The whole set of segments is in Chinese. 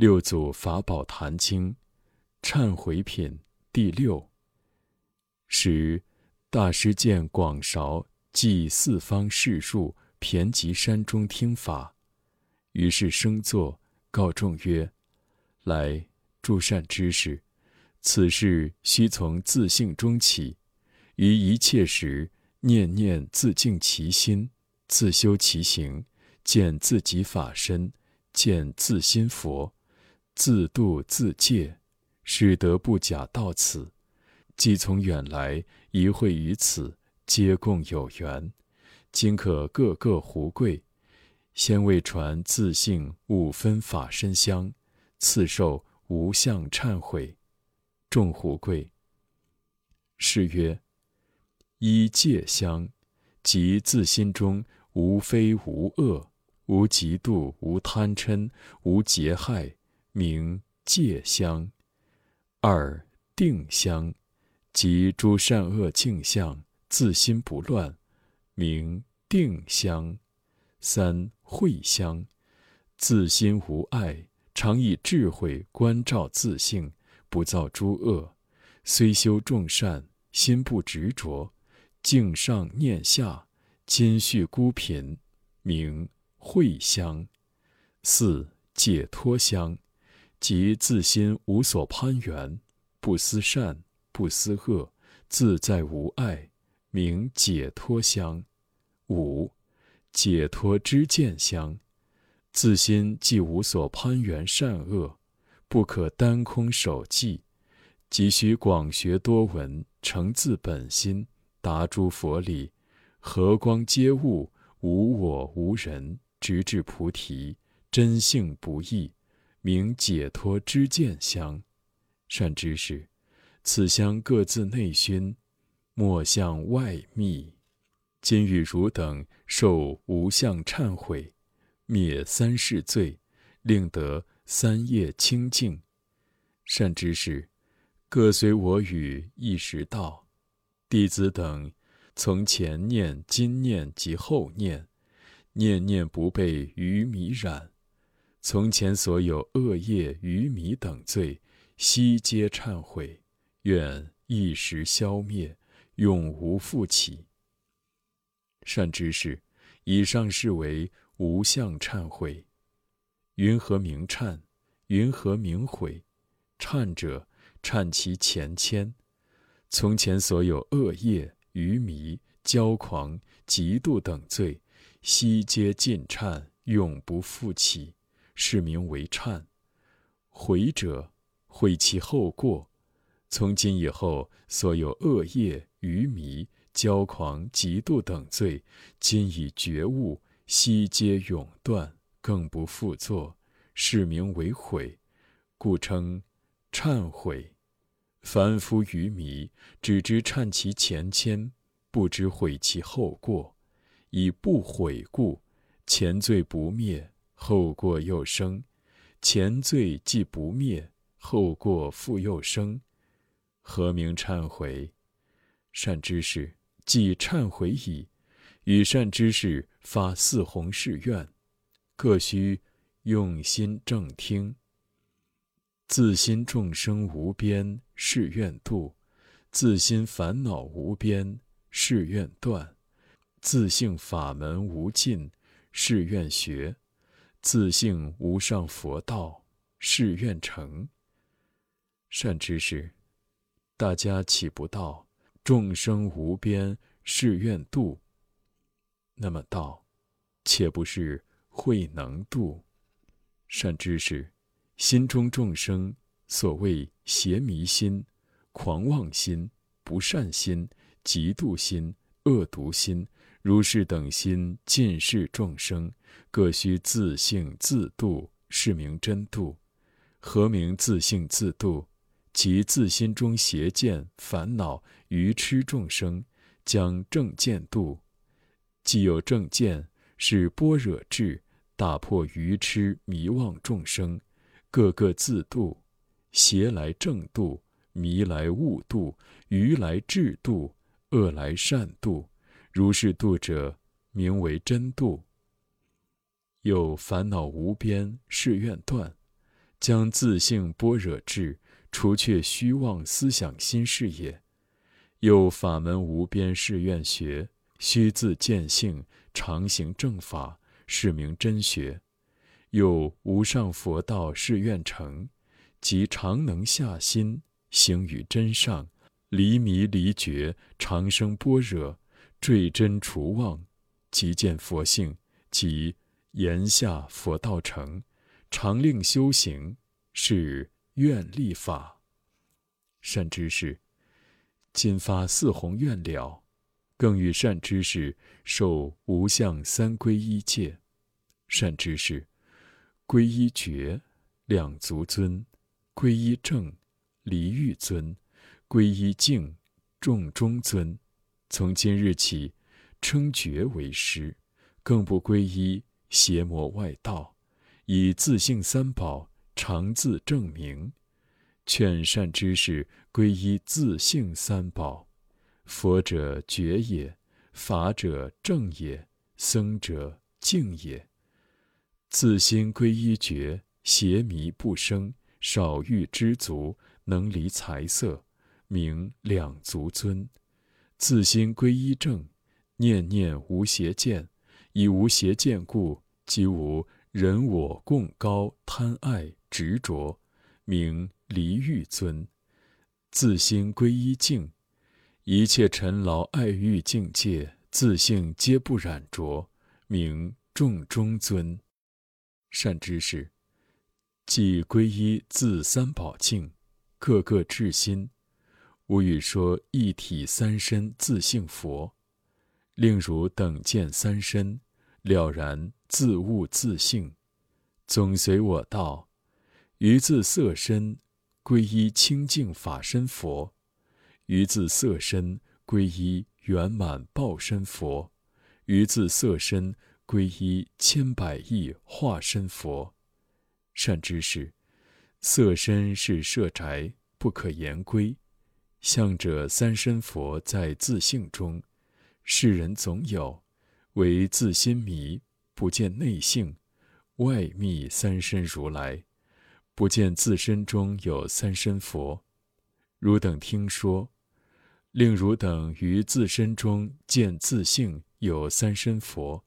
六祖法宝坛经，忏悔品第六。十，大师见广韶即四方士庶骈集山中听法，于是生坐，告众曰：“来，诸善知识，此事须从自性中起，于一切时，念念自净其心，自修其行，见自己法身，见自心佛。”自度自戒，使得不假到此。既从远来，一会于此，皆共有缘。今可各个胡贵，先为传自性五分法身香，次受无相忏悔。众胡贵。是曰：一戒香，即自心中无非无恶，无嫉妒，无贪嗔，无劫害。名戒香，二定香，即诸善恶镜相，自心不乱，名定香；三慧香，自心无碍，常以智慧观照自性，不造诸恶，虽修众善，心不执着，境上念下，兼续孤贫，名慧香；四解脱香。即自心无所攀缘，不思善，不思恶，自在无碍，名解脱香。五，解脱知见香。自心既无所攀缘善恶，不可单空守寂，即须广学多闻，成自本心，达诸佛理，和光皆悟，无我无人，直至菩提，真性不异。名解脱之见香，善知识，此香各自内熏，莫向外密。今与汝等受无相忏悔，灭三世罪，令得三业清净。善知识，各随我语一时到。弟子等从前念、今念及后念，念念不被愚迷染。从前所有恶业、愚迷等罪，悉皆忏悔，愿一时消灭，永无复起。善知识，以上是为无相忏悔。云何名忏？云何名悔？忏者，忏其前愆。从前所有恶业、愚迷、骄狂、嫉妒等罪，悉皆尽忏，永不复起。是名为忏，悔者悔其后过。从今以后，所有恶业、愚迷、骄狂、嫉妒等罪，今已觉悟，悉皆永断，更不复作。是名为悔，故称忏悔。凡夫愚迷，只知忏其前愆，不知悔其后过。以不悔故，前罪不灭。后过又生，前罪既不灭，后过复又生，何名忏悔？善知识，即忏悔矣，与善知识发四弘誓愿，各须用心正听。自心众生无边誓愿度，自心烦恼无边誓愿断，自性法门无尽誓愿学。自性无上佛道，誓愿成。善知识，大家岂不道众生无边誓愿度？那么道，且不是慧能度？善知识，心中众生所谓邪迷心、狂妄心、不善心、嫉妒心、恶毒心。如是等心尽是众生，各须自性自度，是名真度。何名自性自度？即自心中邪见、烦恼、愚痴众生，将正见度。既有正见，是般若智，打破愚痴迷妄众生，个个自度。邪来正度，迷来悟度，愚来智度，恶来善度。如是度者，名为真度。有烦恼无边誓愿断，将自性般若智除却虚妄思想心事也。又法门无边誓愿学，须自见性，常行正法，是名真学。又无上佛道誓愿成，即常能下心行于真上，离迷离觉，长生般若，坠真除妄，即见佛性，即言下佛道成。常令修行，是愿力法。善知识，今发四弘愿了，更与善知识受无相三皈依戒。善知识，皈依觉，两足尊；皈依正，离欲尊；皈依净，众中尊。从今日起，称觉为师，更不皈依邪魔外道。以自性三宝常自证明，劝善知识皈依自性三宝。佛者觉也，法者正也，僧者净也。自心皈依觉，邪迷不生，少欲知足，能离财色，名两足尊。自心皈依正，念念无邪见，以无邪见故，即无。人我共高贪爱执着，名离欲尊；自心归一境，一切尘劳爱欲境界，自性皆不染着，名众中尊。善知识，即归依自三宝境，各个至心，无语说一体三身自性佛，令汝等见三身。了然自悟自性，总随我道，于自色身归依清净法身佛，于自色身归依圆满报身佛，于自色身归依千百亿化身佛。善知识，色身是舍宅，不可言归。向者三身佛在自性中，世人总有。唯自心迷，不见内性；外密三身如来，不见自身中有三身佛。汝等听说，令汝等于自身中见自性有三身佛，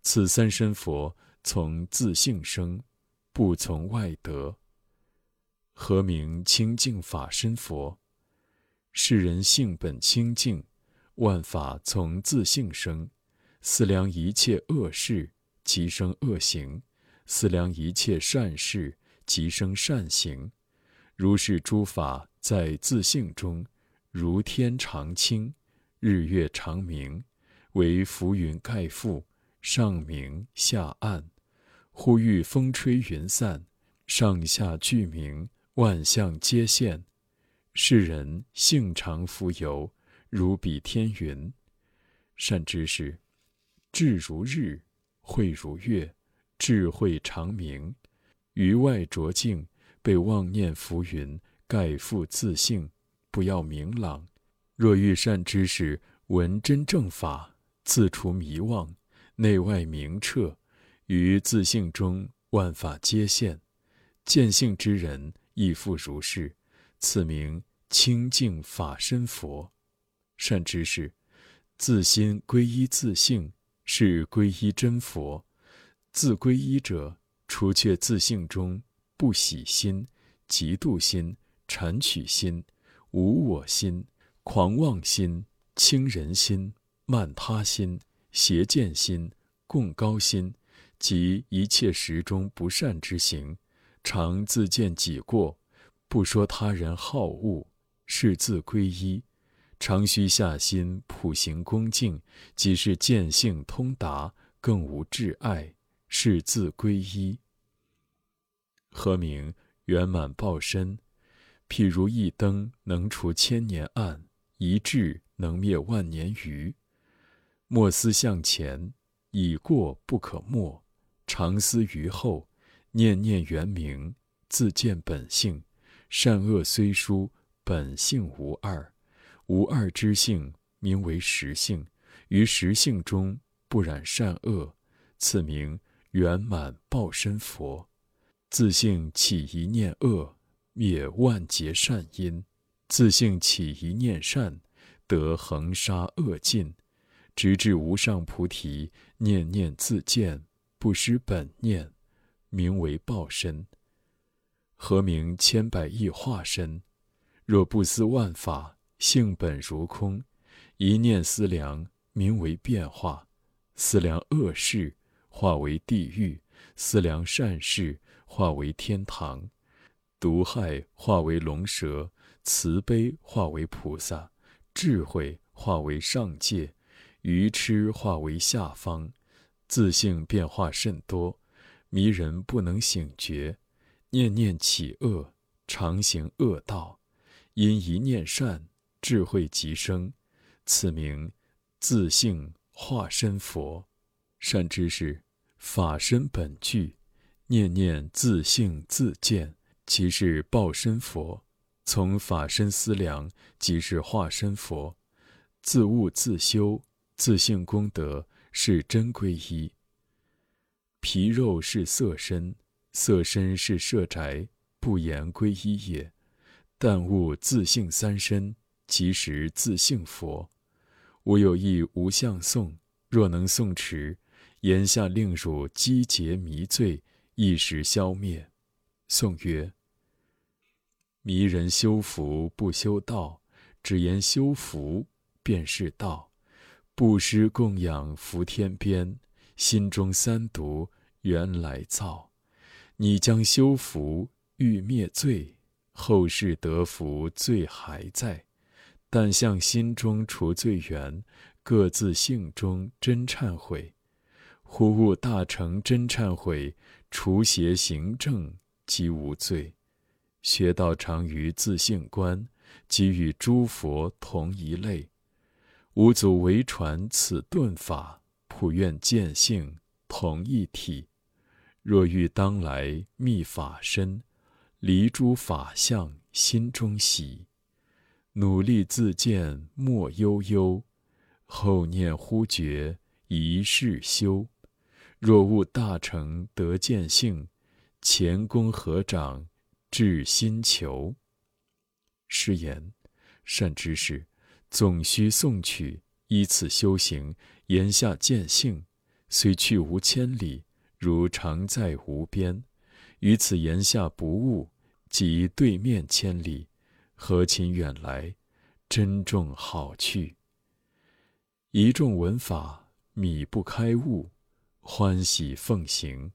此三身佛从自性生，不从外得。何名清净法身佛？世人性本清净，万法从自性生。思量一切恶事，即生恶行；思量一切善事，即生善行。如是诸法在自性中，如天常清，日月常明，为浮云盖覆，上明下暗。忽遇风吹云散，上下俱明，万象皆现。世人性常浮游，如比天云。善知识。智如日，慧如月，智慧长明。于外着境，被妄念浮云盖覆自性，不要明朗。若遇善知识，闻真正法，自除迷妄，内外明彻，于自性中万法皆现。见性之人亦复如是，此名清净法身佛。善知识，自心归依自性。是皈依真佛，自皈依者，除却自性中不喜心、嫉妒心、谄取心、无我心、狂妄心、轻人心、慢他心、邪见心、共高心，及一切时中不善之行，常自见己过，不说他人好恶，是自皈依。常须下心普行恭敬，即是见性通达，更无挚爱，是自皈依。何名圆满报身？譬如一灯能除千年暗，一智能灭万年愚。莫思向前，已过不可没；常思于后，念念圆明，自见本性。善恶虽殊，本性无二。无二之性，名为实性。于实性中不染善恶，此名圆满报身佛。自性起一念恶，灭万劫善因；自性起一念善，得恒沙恶尽，直至无上菩提。念念自见，不失本念，名为报身。何名千百亿化身？若不思万法性本如空，一念思量，名为变化。思量恶事，化为地狱；思量善事，化为天堂。毒害化为龙蛇，慈悲化为菩萨，智慧化为上界，愚痴化为下方。自性变化甚多，迷人不能醒觉。念念起恶，常行恶道；因一念善，智慧即生。此名自性化身佛。善知识，法身本具，念念自性自见，即是报身佛。从法身思量，即是化身佛。自悟自修，自性功德是真皈依。皮肉是色身。色身是舍宅，不言归依也。但悟自性三身，即实自性佛。吾有意无相颂，若能诵持，言下令汝积劫迷罪，一时消灭。宋曰：迷人修福不修道，只言修福便是道。布施供养福天边，心中三毒原来造。你将修福欲灭罪，后世得福罪还在，但向心中除罪缘，各自性中真忏悔。忽悟大成真忏悔，除邪行正即无罪。学道常于自性观，即与诸佛同一类。五祖为传此顿法，普愿见性同一体。若欲当来觅法身，离诸法相心中喜，努力自见莫悠悠，后念忽觉一世修。若悟大成得见性，前功合掌至心求。是言善知识，总须诵取，依此修行，言下见性，虽去无千里。如常在无边，于此言下不悟，即对面千里，何勤远来？珍重好去。一众闻法，米不开悟，欢喜奉行。